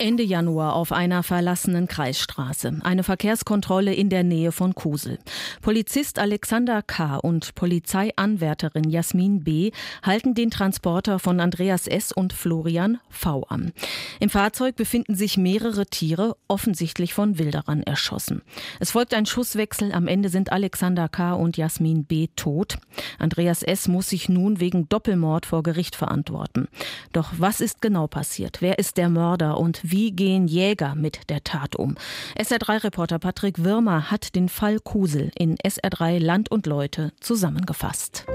Ende Januar auf einer verlassenen Kreisstraße. Eine Verkehrskontrolle in der Nähe von Kusel. Polizist Alexander K. und Polizeianwärterin Jasmin B. halten den Transporter von Andreas S. und Florian V. an. Im Fahrzeug befinden sich mehrere Tiere, offensichtlich von Wilderern erschossen. Es folgt ein Schusswechsel. Am Ende sind Alexander K. und Jasmin B. tot. Andreas S. muss sich nun wegen Doppelmord vor Gericht verantworten. Doch was ist genau passiert? Wer ist der Mörder und wie gehen Jäger mit der Tat um? SR3-Reporter Patrick Wirmer hat den Fall Kusel in SR3 Land und Leute zusammengefasst.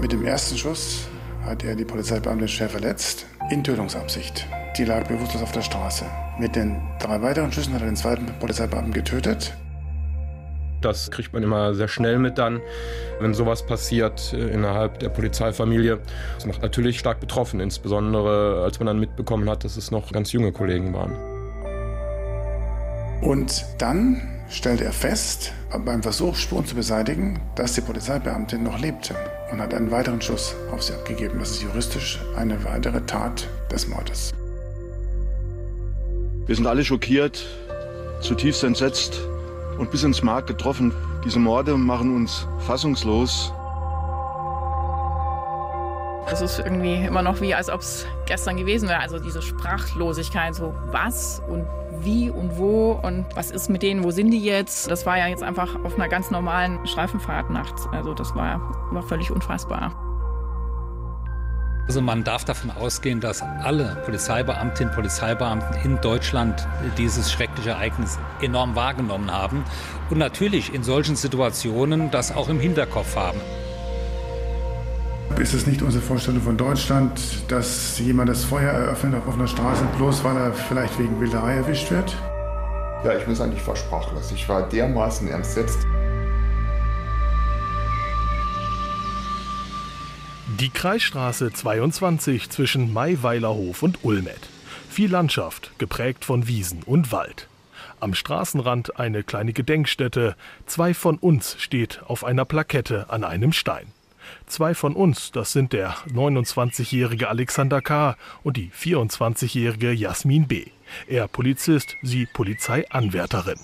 Mit dem ersten Schuss hat er die Polizeibeamtin schwer verletzt, in Tötungsabsicht. Die lag bewusstlos auf der Straße. Mit den drei weiteren Schüssen hat er den zweiten Polizeibeamten getötet. Das kriegt man immer sehr schnell mit dann, wenn sowas passiert äh, innerhalb der Polizeifamilie. Das macht natürlich stark betroffen, insbesondere als man dann mitbekommen hat, dass es noch ganz junge Kollegen waren. Und dann stellte er fest, beim Versuch, Spuren zu beseitigen, dass die Polizeibeamtin noch lebte und hat einen weiteren Schuss auf sie abgegeben. Das ist juristisch eine weitere Tat des Mordes. Wir sind alle schockiert, zutiefst entsetzt und bis ins Mark getroffen. Diese Morde machen uns fassungslos. Es ist irgendwie immer noch wie, als ob es gestern gewesen wäre. Also diese Sprachlosigkeit, so was und wie und wo und was ist mit denen, wo sind die jetzt? Das war ja jetzt einfach auf einer ganz normalen Streifenfahrt nachts. Also das war, war völlig unfassbar. Also man darf davon ausgehen, dass alle Polizeibeamtinnen und Polizeibeamten in Deutschland dieses schreckliche Ereignis enorm wahrgenommen haben und natürlich in solchen Situationen das auch im Hinterkopf haben. Ist es nicht unsere Vorstellung von Deutschland, dass jemand das Feuer eröffnet auf offener Straße, bloß weil er vielleicht wegen Wilderei erwischt wird? Ja, ich muss eigentlich war sprachlos. Ich war dermaßen entsetzt. Die Kreisstraße 22 zwischen Maiweilerhof und Ulmet. Viel Landschaft, geprägt von Wiesen und Wald. Am Straßenrand eine kleine Gedenkstätte. Zwei von uns steht auf einer Plakette an einem Stein. Zwei von uns, das sind der 29-jährige Alexander K. und die 24-jährige Jasmin B. Er Polizist, sie Polizeianwärterin.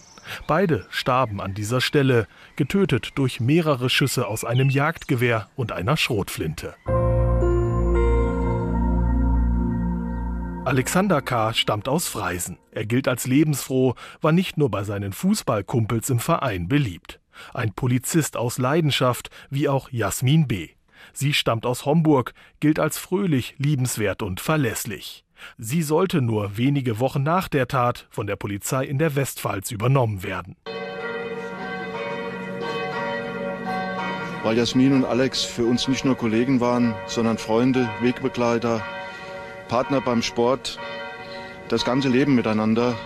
Beide starben an dieser Stelle, getötet durch mehrere Schüsse aus einem Jagdgewehr und einer Schrotflinte. Alexander K. stammt aus Freisen. Er gilt als lebensfroh, war nicht nur bei seinen Fußballkumpels im Verein beliebt. Ein Polizist aus Leidenschaft, wie auch Jasmin B. Sie stammt aus Homburg, gilt als fröhlich, liebenswert und verlässlich. Sie sollte nur wenige Wochen nach der Tat von der Polizei in der Westpfalz übernommen werden. Weil Jasmin und Alex für uns nicht nur Kollegen waren, sondern Freunde, Wegbegleiter, Partner beim Sport, das ganze Leben miteinander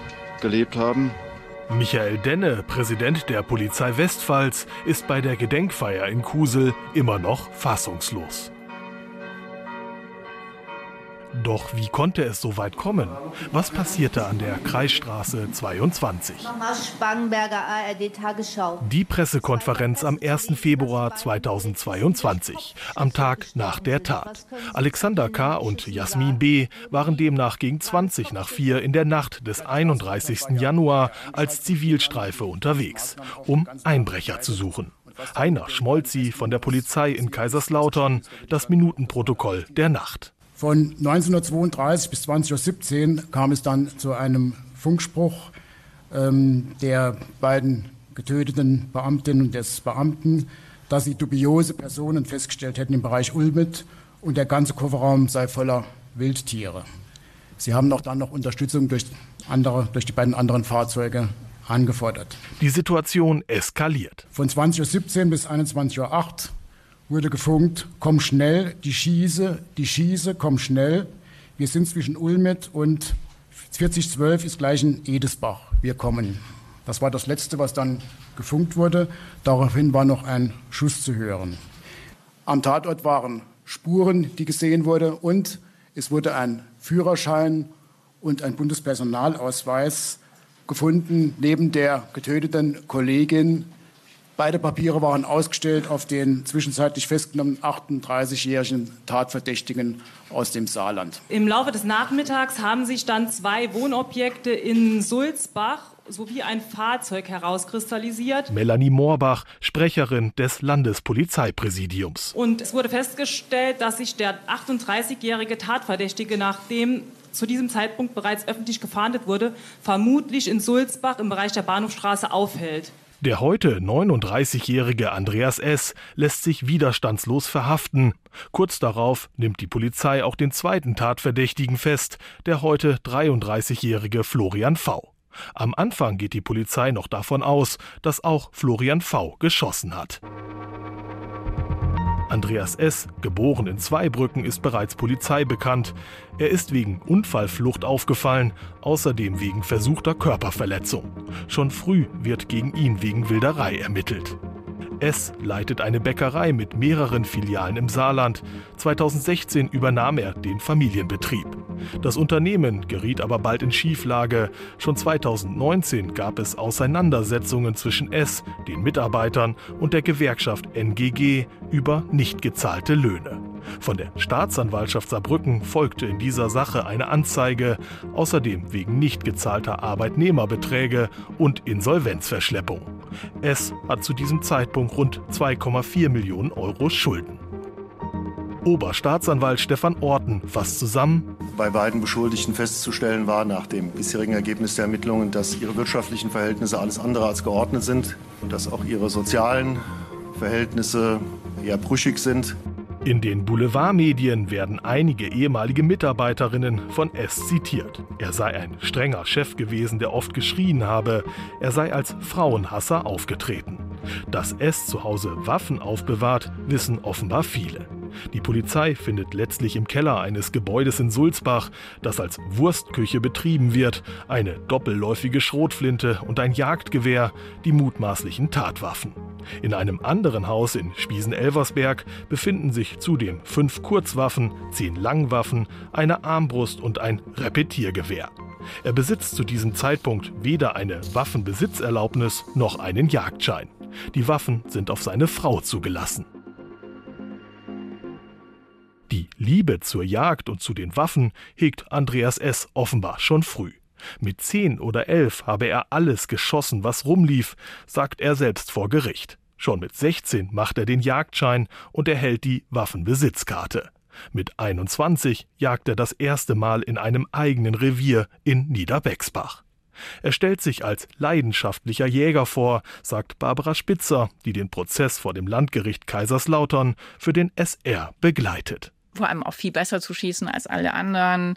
gelebt haben. Michael Denne, Präsident der Polizei Westpfalz, ist bei der Gedenkfeier in Kusel immer noch fassungslos. Doch wie konnte es so weit kommen? Was passierte an der Kreisstraße 22? Spangenberger ARD Tagesschau. Die Pressekonferenz am 1. Februar 2022, am Tag nach der Tat. Alexander K. und Jasmin B. waren demnach gegen 20 nach 4 in der Nacht des 31. Januar als Zivilstreife unterwegs, um Einbrecher zu suchen. Heiner Schmolzi von der Polizei in Kaiserslautern, das Minutenprotokoll der Nacht. Von 1932 bis 2017 kam es dann zu einem Funkspruch ähm, der beiden getöteten Beamtinnen und des Beamten, dass sie dubiose Personen festgestellt hätten im Bereich Ulmit und der ganze Kofferraum sei voller Wildtiere. Sie haben auch dann noch Unterstützung durch, andere, durch die beiden anderen Fahrzeuge angefordert. Die Situation eskaliert. Von 20.17 Uhr bis 21.08 Uhr wurde gefunkt, komm schnell, die Schieße, die Schieße, komm schnell. Wir sind zwischen Ulmet und 4012 ist gleich in Edesbach. Wir kommen. Das war das Letzte, was dann gefunkt wurde. Daraufhin war noch ein Schuss zu hören. Am Tatort waren Spuren, die gesehen wurden, und es wurde ein Führerschein und ein Bundespersonalausweis gefunden, neben der getöteten Kollegin. Beide Papiere waren ausgestellt auf den zwischenzeitlich festgenommenen 38-jährigen Tatverdächtigen aus dem Saarland. Im Laufe des Nachmittags haben sich dann zwei Wohnobjekte in Sulzbach sowie ein Fahrzeug herauskristallisiert. Melanie Moorbach, Sprecherin des Landespolizeipräsidiums. Und es wurde festgestellt, dass sich der 38-jährige Tatverdächtige, nachdem zu diesem Zeitpunkt bereits öffentlich gefahndet wurde, vermutlich in Sulzbach im Bereich der Bahnhofstraße aufhält. Der heute 39-jährige Andreas S. lässt sich widerstandslos verhaften. Kurz darauf nimmt die Polizei auch den zweiten Tatverdächtigen fest, der heute 33-jährige Florian V. Am Anfang geht die Polizei noch davon aus, dass auch Florian V. geschossen hat. Andreas S., geboren in Zweibrücken, ist bereits Polizei bekannt. Er ist wegen Unfallflucht aufgefallen, außerdem wegen versuchter Körperverletzung. Schon früh wird gegen ihn wegen Wilderei ermittelt. S leitet eine Bäckerei mit mehreren Filialen im Saarland. 2016 übernahm er den Familienbetrieb. Das Unternehmen geriet aber bald in Schieflage. Schon 2019 gab es Auseinandersetzungen zwischen S, den Mitarbeitern und der Gewerkschaft NGG über nicht gezahlte Löhne. Von der Staatsanwaltschaft Saarbrücken folgte in dieser Sache eine Anzeige, außerdem wegen nicht gezahlter Arbeitnehmerbeträge und Insolvenzverschleppung. S hat zu diesem Zeitpunkt rund 2,4 Millionen Euro Schulden. Oberstaatsanwalt Stefan Orten fasst zusammen. Bei beiden Beschuldigten festzustellen war nach dem bisherigen Ergebnis der Ermittlungen, dass ihre wirtschaftlichen Verhältnisse alles andere als geordnet sind und dass auch ihre sozialen Verhältnisse eher brüchig sind. In den Boulevardmedien werden einige ehemalige Mitarbeiterinnen von S zitiert. Er sei ein strenger Chef gewesen, der oft geschrien habe. Er sei als Frauenhasser aufgetreten. Dass S zu Hause Waffen aufbewahrt, wissen offenbar viele. Die Polizei findet letztlich im Keller eines Gebäudes in Sulzbach, das als Wurstküche betrieben wird, eine doppelläufige Schrotflinte und ein Jagdgewehr, die mutmaßlichen Tatwaffen. In einem anderen Haus in Spiesen-Elversberg befinden sich zudem fünf Kurzwaffen, zehn Langwaffen, eine Armbrust und ein Repetiergewehr. Er besitzt zu diesem Zeitpunkt weder eine Waffenbesitzerlaubnis noch einen Jagdschein. Die Waffen sind auf seine Frau zugelassen. Die Liebe zur Jagd und zu den Waffen hegt Andreas S. offenbar schon früh. Mit zehn oder elf habe er alles geschossen, was rumlief, sagt er selbst vor Gericht. Schon mit 16 macht er den Jagdschein und erhält die Waffenbesitzkarte. Mit 21 jagt er das erste Mal in einem eigenen Revier in Niederbexbach. Er stellt sich als leidenschaftlicher Jäger vor, sagt Barbara Spitzer, die den Prozess vor dem Landgericht Kaiserslautern für den SR begleitet vor allem auch viel besser zu schießen als alle anderen.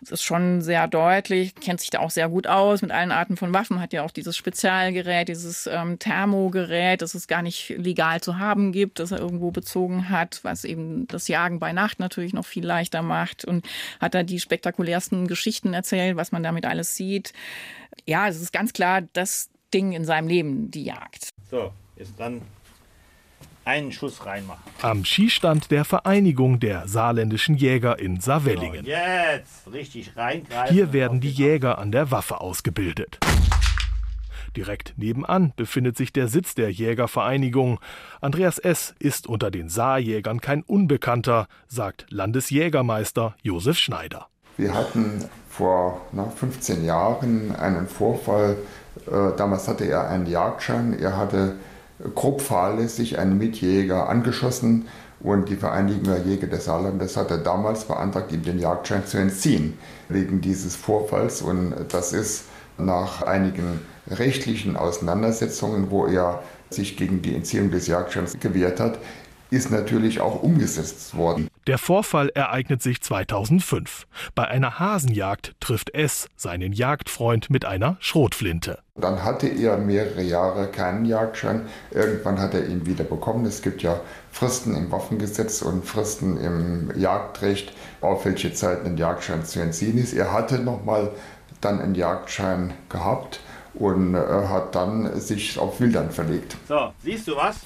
Das ist schon sehr deutlich, kennt sich da auch sehr gut aus mit allen Arten von Waffen, hat ja auch dieses Spezialgerät, dieses ähm, Thermogerät, das es gar nicht legal zu haben gibt, das er irgendwo bezogen hat, was eben das Jagen bei Nacht natürlich noch viel leichter macht und hat da die spektakulärsten Geschichten erzählt, was man damit alles sieht. Ja, es ist ganz klar das Ding in seinem Leben, die Jagd. So, jetzt dann einen Schuss reinmachen. Am Skistand der Vereinigung der saarländischen Jäger in Saarwellingen. So, jetzt richtig reingreifen. Hier werden die Jäger an der Waffe ausgebildet. Direkt nebenan befindet sich der Sitz der Jägervereinigung. Andreas S. ist unter den Saarjägern kein Unbekannter, sagt Landesjägermeister Josef Schneider. Wir hatten vor na, 15 Jahren einen Vorfall. Äh, damals hatte er einen Jagdschein. Er hatte grob fahrlässig einen Mitjäger angeschossen und die Vereinigung der Jäger des Saarlandes hatte damals beantragt, ihm den Jagdschein zu entziehen wegen dieses Vorfalls und das ist nach einigen rechtlichen Auseinandersetzungen, wo er sich gegen die Entziehung des Jagdscheins gewehrt hat, ist natürlich auch umgesetzt worden. Der Vorfall ereignet sich 2005. Bei einer Hasenjagd trifft S seinen Jagdfreund mit einer Schrotflinte. Dann hatte er mehrere Jahre keinen Jagdschein. Irgendwann hat er ihn wieder bekommen. Es gibt ja Fristen im Waffengesetz und Fristen im Jagdrecht, auf welche Zeit ein Jagdschein zu entziehen ist. Er hatte nochmal dann einen Jagdschein gehabt und äh, hat dann sich auf Wildern verlegt. So, siehst du was?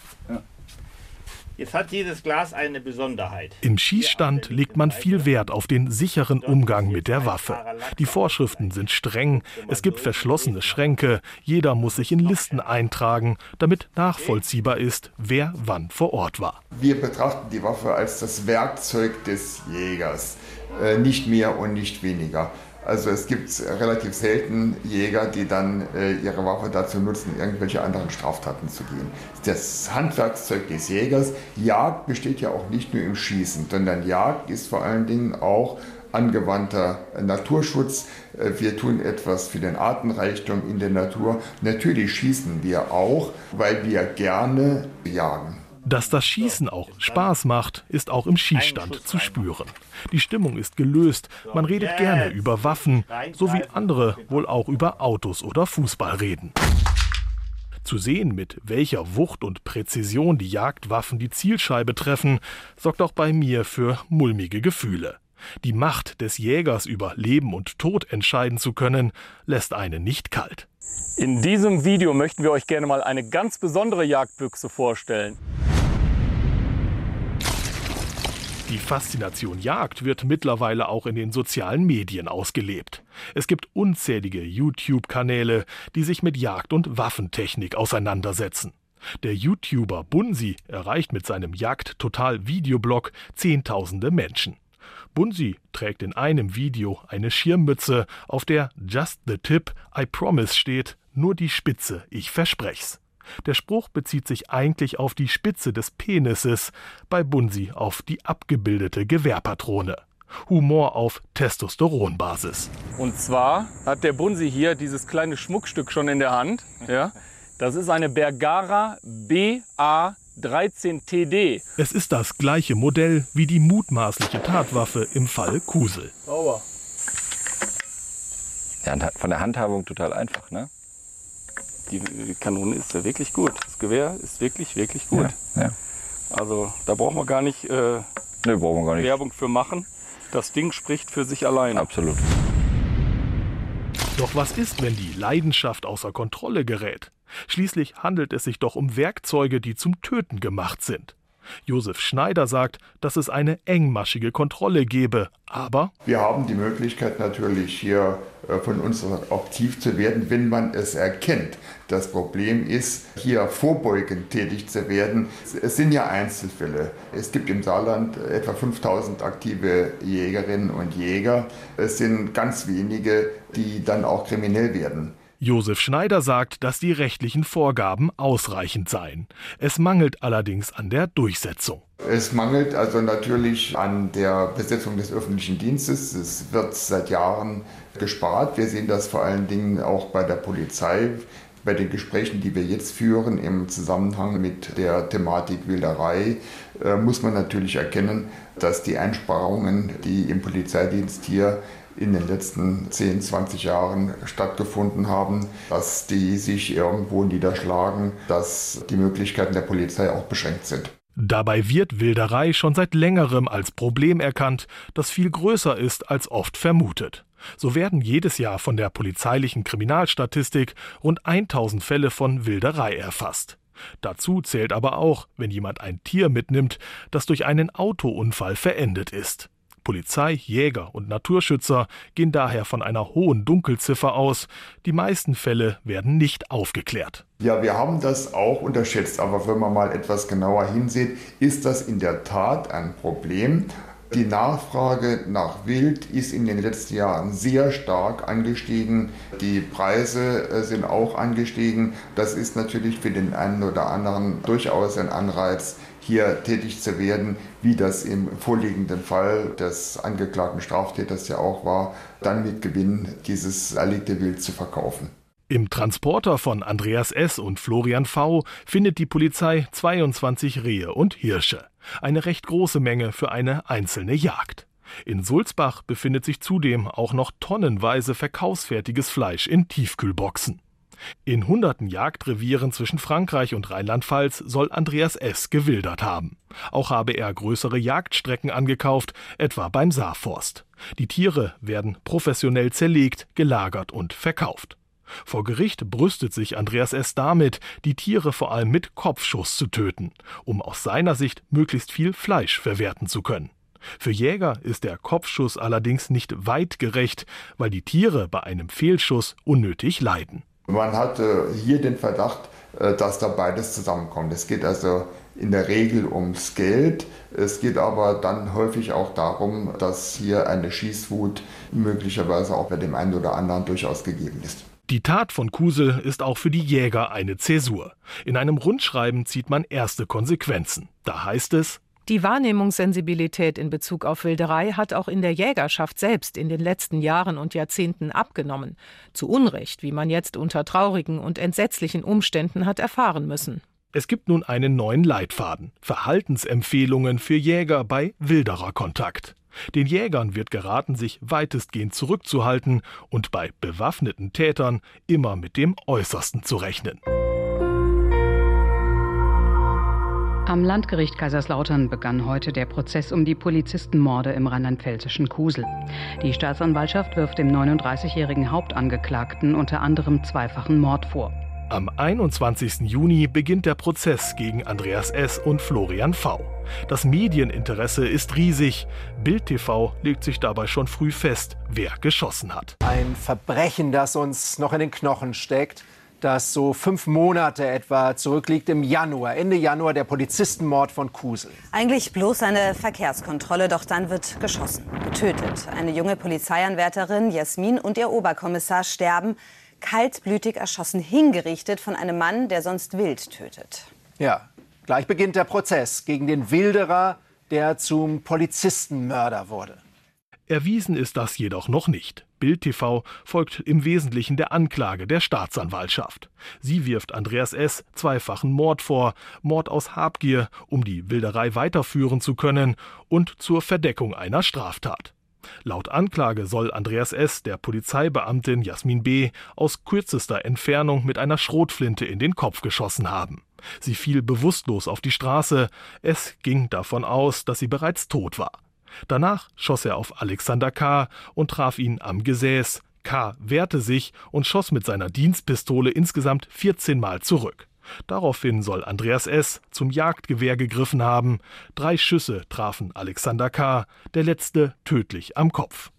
Jetzt hat dieses Glas eine Besonderheit. Im Schießstand legt man viel Wert auf den sicheren Umgang mit der Waffe. Die Vorschriften sind streng, es gibt verschlossene Schränke, jeder muss sich in Listen eintragen, damit nachvollziehbar ist, wer wann vor Ort war. Wir betrachten die Waffe als das Werkzeug des Jägers, äh, nicht mehr und nicht weniger. Also es gibt relativ selten Jäger, die dann äh, ihre Waffe dazu nutzen, irgendwelche anderen Straftaten zu gehen. Das Handwerkszeug des Jägers, Jagd besteht ja auch nicht nur im Schießen, sondern Jagd ist vor allen Dingen auch angewandter Naturschutz. Äh, wir tun etwas für den Artenreichtum in der Natur. Natürlich schießen wir auch, weil wir gerne jagen. Dass das Schießen auch Spaß macht, ist auch im Schießstand zu spüren. Die Stimmung ist gelöst, man redet gerne über Waffen, so wie andere wohl auch über Autos oder Fußball reden. Zu sehen, mit welcher Wucht und Präzision die Jagdwaffen die Zielscheibe treffen, sorgt auch bei mir für mulmige Gefühle. Die Macht des Jägers über Leben und Tod entscheiden zu können, lässt einen nicht kalt. In diesem Video möchten wir euch gerne mal eine ganz besondere Jagdbüchse vorstellen. Die Faszination Jagd wird mittlerweile auch in den sozialen Medien ausgelebt. Es gibt unzählige YouTube-Kanäle, die sich mit Jagd- und Waffentechnik auseinandersetzen. Der YouTuber Bunsi erreicht mit seinem Jagd-Total-Videoblog Zehntausende Menschen. Bunsi trägt in einem Video eine Schirmmütze, auf der Just the Tip, I Promise steht, nur die Spitze, ich versprech's. Der Spruch bezieht sich eigentlich auf die Spitze des Penises, bei Bunsi auf die abgebildete Gewehrpatrone. Humor auf Testosteronbasis. Und zwar hat der Bunsi hier dieses kleine Schmuckstück schon in der Hand. Ja? Das ist eine Bergara BA 13TD. Es ist das gleiche Modell wie die mutmaßliche Tatwaffe im Fall Kusel. Sauber. Ja, von der Handhabung total einfach, ne? Die Kanone ist ja wirklich gut. Das Gewehr ist wirklich, wirklich gut. Ja, ja. Also da braucht man gar nicht, äh, nee, brauchen wir gar nicht Werbung für machen. Das Ding spricht für sich allein. Absolut. Doch was ist, wenn die Leidenschaft außer Kontrolle gerät? Schließlich handelt es sich doch um Werkzeuge, die zum Töten gemacht sind. Josef Schneider sagt, dass es eine engmaschige Kontrolle gebe, aber wir haben die Möglichkeit natürlich hier äh, von uns aktiv zu werden, wenn man es erkennt. Das Problem ist, hier vorbeugend tätig zu werden. Es sind ja Einzelfälle. Es gibt im Saarland etwa 5000 aktive Jägerinnen und Jäger. Es sind ganz wenige, die dann auch kriminell werden. Josef Schneider sagt, dass die rechtlichen Vorgaben ausreichend seien. Es mangelt allerdings an der Durchsetzung. Es mangelt also natürlich an der Besetzung des öffentlichen Dienstes. Es wird seit Jahren gespart. Wir sehen das vor allen Dingen auch bei der Polizei. Bei den Gesprächen, die wir jetzt führen im Zusammenhang mit der Thematik Wilderei, äh, muss man natürlich erkennen, dass die Einsparungen, die im Polizeidienst hier in den letzten 10, 20 Jahren stattgefunden haben, dass die sich irgendwo niederschlagen, dass die Möglichkeiten der Polizei auch beschränkt sind. Dabei wird Wilderei schon seit längerem als Problem erkannt, das viel größer ist als oft vermutet. So werden jedes Jahr von der polizeilichen Kriminalstatistik rund 1000 Fälle von Wilderei erfasst. Dazu zählt aber auch, wenn jemand ein Tier mitnimmt, das durch einen Autounfall verendet ist. Polizei, Jäger und Naturschützer gehen daher von einer hohen Dunkelziffer aus. Die meisten Fälle werden nicht aufgeklärt. Ja, wir haben das auch unterschätzt, aber wenn man mal etwas genauer hinsieht, ist das in der Tat ein Problem. Die Nachfrage nach Wild ist in den letzten Jahren sehr stark angestiegen. Die Preise äh, sind auch angestiegen. Das ist natürlich für den einen oder anderen durchaus ein Anreiz, hier tätig zu werden, wie das im vorliegenden Fall des angeklagten Straftäters ja auch war, dann mit Gewinn dieses erlegte Wild zu verkaufen. Im Transporter von Andreas S. und Florian V. findet die Polizei 22 Rehe und Hirsche. Eine recht große Menge für eine einzelne Jagd. In Sulzbach befindet sich zudem auch noch tonnenweise verkaufsfertiges Fleisch in Tiefkühlboxen. In hunderten Jagdrevieren zwischen Frankreich und Rheinland-Pfalz soll Andreas S. gewildert haben. Auch habe er größere Jagdstrecken angekauft, etwa beim Saarforst. Die Tiere werden professionell zerlegt, gelagert und verkauft. Vor Gericht brüstet sich Andreas S. damit, die Tiere vor allem mit Kopfschuss zu töten, um aus seiner Sicht möglichst viel Fleisch verwerten zu können. Für Jäger ist der Kopfschuss allerdings nicht weitgerecht, weil die Tiere bei einem Fehlschuss unnötig leiden. Man hat hier den Verdacht, äh, dass da beides zusammenkommt. Es geht also in der Regel ums Geld. Es geht aber dann häufig auch darum, dass hier eine Schießwut möglicherweise auch bei dem einen oder anderen durchaus gegeben ist. Die Tat von Kusel ist auch für die Jäger eine Zäsur. In einem Rundschreiben zieht man erste Konsequenzen. Da heißt es, die Wahrnehmungssensibilität in Bezug auf Wilderei hat auch in der Jägerschaft selbst in den letzten Jahren und Jahrzehnten abgenommen. Zu Unrecht, wie man jetzt unter traurigen und entsetzlichen Umständen hat erfahren müssen. Es gibt nun einen neuen Leitfaden. Verhaltensempfehlungen für Jäger bei Wildererkontakt. Den Jägern wird geraten, sich weitestgehend zurückzuhalten und bei bewaffneten Tätern immer mit dem Äußersten zu rechnen. Am Landgericht Kaiserslautern begann heute der Prozess um die Polizistenmorde im rheinland-pfälzischen Kusel. Die Staatsanwaltschaft wirft dem 39-jährigen Hauptangeklagten unter anderem zweifachen Mord vor. Am 21. Juni beginnt der Prozess gegen Andreas S. und Florian V. Das Medieninteresse ist riesig. Bild TV legt sich dabei schon früh fest, wer geschossen hat. Ein Verbrechen, das uns noch in den Knochen steckt das so fünf Monate etwa zurückliegt im Januar, Ende Januar, der Polizistenmord von Kusel. Eigentlich bloß eine Verkehrskontrolle, doch dann wird geschossen, getötet. Eine junge Polizeianwärterin, Jasmin, und ihr Oberkommissar sterben, kaltblütig erschossen, hingerichtet von einem Mann, der sonst wild tötet. Ja, gleich beginnt der Prozess gegen den Wilderer, der zum Polizistenmörder wurde. Erwiesen ist das jedoch noch nicht. Bild TV folgt im Wesentlichen der Anklage der Staatsanwaltschaft. Sie wirft Andreas S. zweifachen Mord vor, Mord aus Habgier, um die Wilderei weiterführen zu können und zur Verdeckung einer Straftat. Laut Anklage soll Andreas S. der Polizeibeamtin Jasmin B. aus kürzester Entfernung mit einer Schrotflinte in den Kopf geschossen haben. Sie fiel bewusstlos auf die Straße. Es ging davon aus, dass sie bereits tot war. Danach schoss er auf Alexander K. und traf ihn am Gesäß. K. wehrte sich und schoss mit seiner Dienstpistole insgesamt 14 Mal zurück. Daraufhin soll Andreas S. zum Jagdgewehr gegriffen haben. Drei Schüsse trafen Alexander K., der letzte tödlich am Kopf.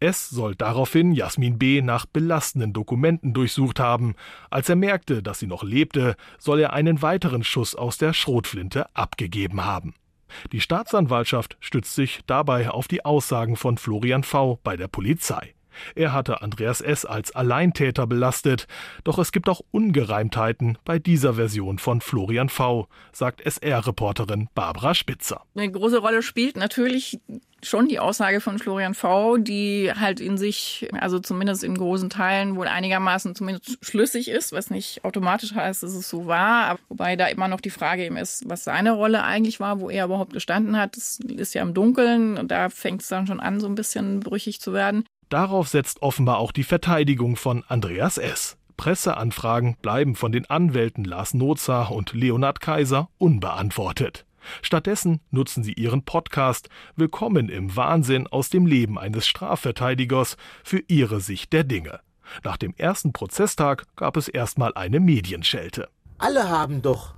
S. soll daraufhin Jasmin B. nach belastenden Dokumenten durchsucht haben. Als er merkte, dass sie noch lebte, soll er einen weiteren Schuss aus der Schrotflinte abgegeben haben. Die Staatsanwaltschaft stützt sich dabei auf die Aussagen von Florian V. bei der Polizei. Er hatte Andreas S. als Alleintäter belastet, doch es gibt auch Ungereimtheiten bei dieser Version von Florian V., sagt SR-Reporterin Barbara Spitzer. Eine große Rolle spielt natürlich schon die Aussage von Florian V., die halt in sich, also zumindest in großen Teilen wohl einigermaßen zumindest schlüssig ist, was nicht automatisch heißt, dass es so war. Wobei da immer noch die Frage eben ist, was seine Rolle eigentlich war, wo er überhaupt gestanden hat. Das ist ja im Dunkeln und da fängt es dann schon an, so ein bisschen brüchig zu werden. Darauf setzt offenbar auch die Verteidigung von Andreas S. Presseanfragen bleiben von den Anwälten Lars Nozar und Leonhard Kaiser unbeantwortet. Stattdessen nutzen sie ihren Podcast Willkommen im Wahnsinn aus dem Leben eines Strafverteidigers für ihre Sicht der Dinge. Nach dem ersten Prozesstag gab es erstmal eine Medienschelte. Alle haben doch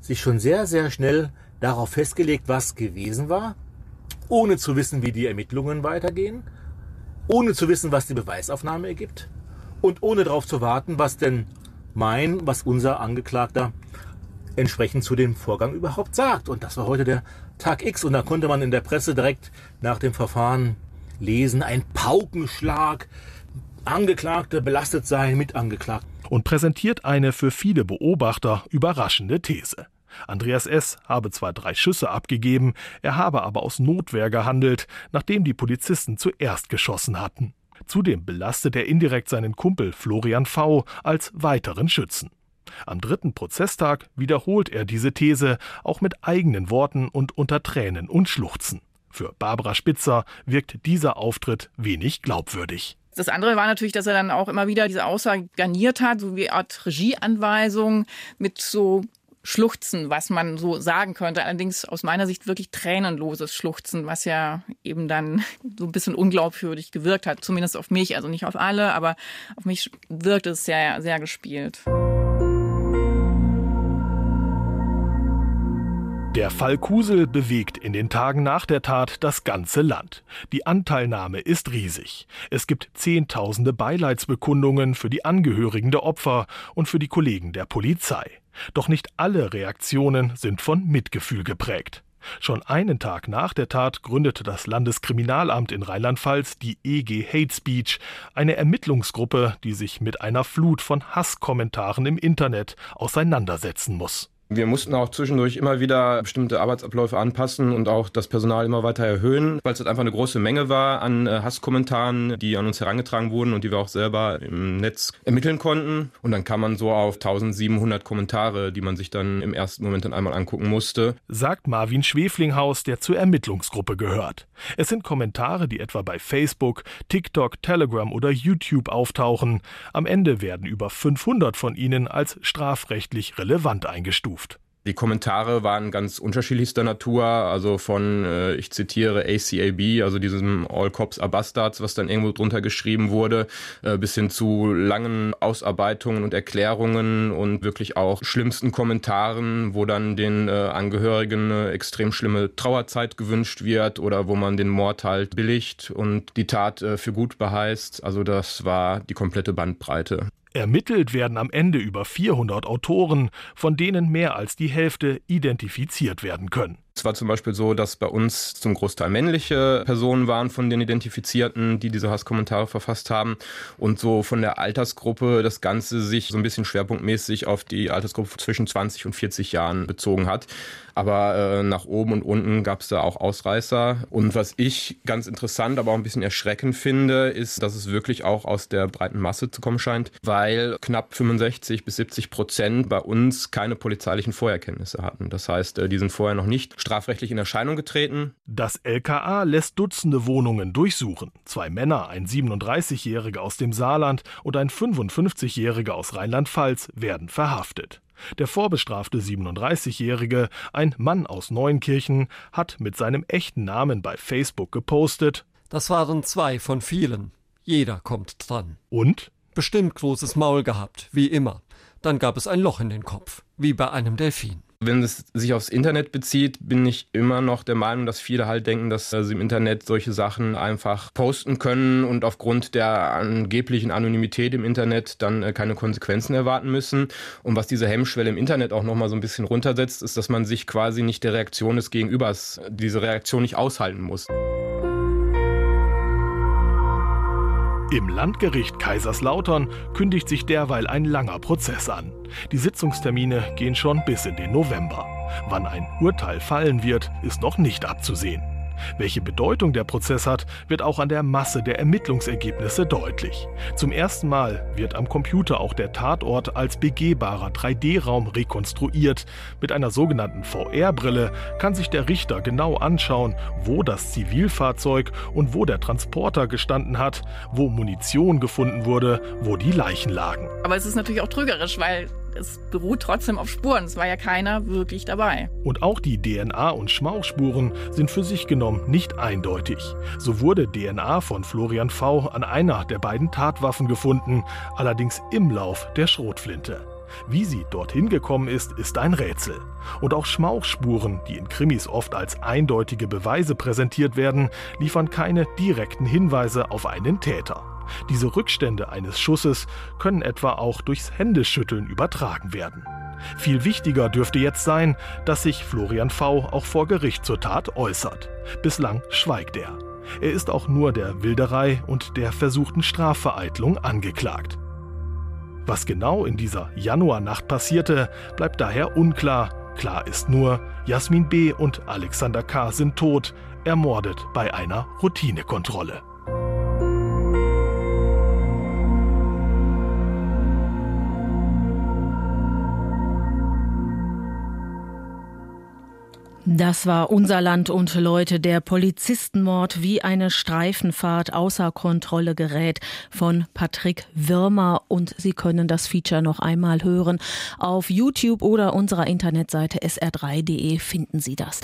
sich schon sehr, sehr schnell darauf festgelegt, was gewesen war, ohne zu wissen, wie die Ermittlungen weitergehen, ohne zu wissen, was die Beweisaufnahme ergibt und ohne darauf zu warten, was denn mein, was unser Angeklagter entsprechend zu dem Vorgang überhaupt sagt. Und das war heute der Tag X und da konnte man in der Presse direkt nach dem Verfahren lesen, ein Paukenschlag, Angeklagte belastet sein mit Angeklagten. Und präsentiert eine für viele Beobachter überraschende These. Andreas S. habe zwar drei Schüsse abgegeben, er habe aber aus Notwehr gehandelt, nachdem die Polizisten zuerst geschossen hatten. Zudem belastet er indirekt seinen Kumpel Florian V. als weiteren Schützen. Am dritten Prozesstag wiederholt er diese These auch mit eigenen Worten und unter Tränen und Schluchzen. Für Barbara Spitzer wirkt dieser Auftritt wenig glaubwürdig. Das andere war natürlich, dass er dann auch immer wieder diese Aussage garniert hat, so wie Art Regieanweisung mit so Schluchzen, was man so sagen könnte. Allerdings aus meiner Sicht wirklich tränenloses Schluchzen, was ja eben dann so ein bisschen unglaubwürdig gewirkt hat. Zumindest auf mich, also nicht auf alle, aber auf mich wirkt es sehr, sehr gespielt. Der Fall Kusel bewegt in den Tagen nach der Tat das ganze Land. Die Anteilnahme ist riesig. Es gibt Zehntausende Beileidsbekundungen für die Angehörigen der Opfer und für die Kollegen der Polizei. Doch nicht alle Reaktionen sind von Mitgefühl geprägt. Schon einen Tag nach der Tat gründete das Landeskriminalamt in Rheinland-Pfalz die EG Hate Speech, eine Ermittlungsgruppe, die sich mit einer Flut von Hasskommentaren im Internet auseinandersetzen muss. Wir mussten auch zwischendurch immer wieder bestimmte Arbeitsabläufe anpassen und auch das Personal immer weiter erhöhen, weil es halt einfach eine große Menge war an äh, Hasskommentaren, die an uns herangetragen wurden und die wir auch selber im Netz ermitteln konnten. Und dann kam man so auf 1700 Kommentare, die man sich dann im ersten Moment dann einmal angucken musste. Sagt Marvin Schweflinghaus, der zur Ermittlungsgruppe gehört. Es sind Kommentare, die etwa bei Facebook, TikTok, Telegram oder YouTube auftauchen. Am Ende werden über 500 von ihnen als strafrechtlich relevant eingestuft. Die Kommentare waren ganz unterschiedlichster Natur, also von, äh, ich zitiere ACAB, also diesem All Cops are Bastards, was dann irgendwo drunter geschrieben wurde, äh, bis hin zu langen Ausarbeitungen und Erklärungen und wirklich auch schlimmsten Kommentaren, wo dann den äh, Angehörigen eine extrem schlimme Trauerzeit gewünscht wird oder wo man den Mord halt billigt und die Tat äh, für gut beheißt. Also das war die komplette Bandbreite. Ermittelt werden am Ende über 400 Autoren, von denen mehr als die Hälfte identifiziert werden können. Es war zum Beispiel so, dass bei uns zum Großteil männliche Personen waren von den Identifizierten, die diese Hasskommentare verfasst haben. Und so von der Altersgruppe das Ganze sich so ein bisschen schwerpunktmäßig auf die Altersgruppe zwischen 20 und 40 Jahren bezogen hat. Aber äh, nach oben und unten gab es da auch Ausreißer. Und was ich ganz interessant, aber auch ein bisschen erschreckend finde, ist, dass es wirklich auch aus der breiten Masse zu kommen scheint, weil knapp 65 bis 70 Prozent bei uns keine polizeilichen Vorerkenntnisse hatten. Das heißt, äh, die sind vorher noch nicht strafrechtlich in Erscheinung getreten. Das LKA lässt Dutzende Wohnungen durchsuchen. Zwei Männer, ein 37-Jähriger aus dem Saarland und ein 55-Jähriger aus Rheinland-Pfalz werden verhaftet. Der vorbestrafte 37-Jährige, ein Mann aus Neunkirchen, hat mit seinem echten Namen bei Facebook gepostet. Das waren zwei von vielen. Jeder kommt dran. Und? Bestimmt großes Maul gehabt, wie immer. Dann gab es ein Loch in den Kopf, wie bei einem Delfin. Wenn es sich aufs Internet bezieht, bin ich immer noch der Meinung, dass viele halt denken, dass sie im Internet solche Sachen einfach posten können und aufgrund der angeblichen Anonymität im Internet dann äh, keine Konsequenzen erwarten müssen. Und was diese Hemmschwelle im Internet auch nochmal so ein bisschen runtersetzt, ist, dass man sich quasi nicht der Reaktion des Gegenübers, diese Reaktion nicht aushalten muss. Im Landgericht Kaiserslautern kündigt sich derweil ein langer Prozess an. Die Sitzungstermine gehen schon bis in den November. Wann ein Urteil fallen wird, ist noch nicht abzusehen. Welche Bedeutung der Prozess hat, wird auch an der Masse der Ermittlungsergebnisse deutlich. Zum ersten Mal wird am Computer auch der Tatort als begehbarer 3D-Raum rekonstruiert. Mit einer sogenannten VR-Brille kann sich der Richter genau anschauen, wo das Zivilfahrzeug und wo der Transporter gestanden hat, wo Munition gefunden wurde, wo die Leichen lagen. Aber es ist natürlich auch trügerisch, weil es beruht trotzdem auf Spuren. Es war ja keiner wirklich dabei. Und auch die DNA- und Schmauchspuren sind für sich genommen nicht eindeutig. So wurde DNA von Florian V. an einer der beiden Tatwaffen gefunden, allerdings im Lauf der Schrotflinte. Wie sie dorthin gekommen ist, ist ein Rätsel. Und auch Schmauchspuren, die in Krimis oft als eindeutige Beweise präsentiert werden, liefern keine direkten Hinweise auf einen Täter. Diese Rückstände eines Schusses können etwa auch durchs Händeschütteln übertragen werden. Viel wichtiger dürfte jetzt sein, dass sich Florian V. auch vor Gericht zur Tat äußert. Bislang schweigt er. Er ist auch nur der Wilderei und der versuchten Strafvereitlung angeklagt. Was genau in dieser Januarnacht passierte, bleibt daher unklar. Klar ist nur, Jasmin B. und Alexander K. sind tot, ermordet bei einer Routinekontrolle. Das war unser Land und Leute, der Polizistenmord wie eine Streifenfahrt außer Kontrolle gerät von Patrick Wirmer und Sie können das Feature noch einmal hören. Auf YouTube oder unserer Internetseite sr3.de finden Sie das.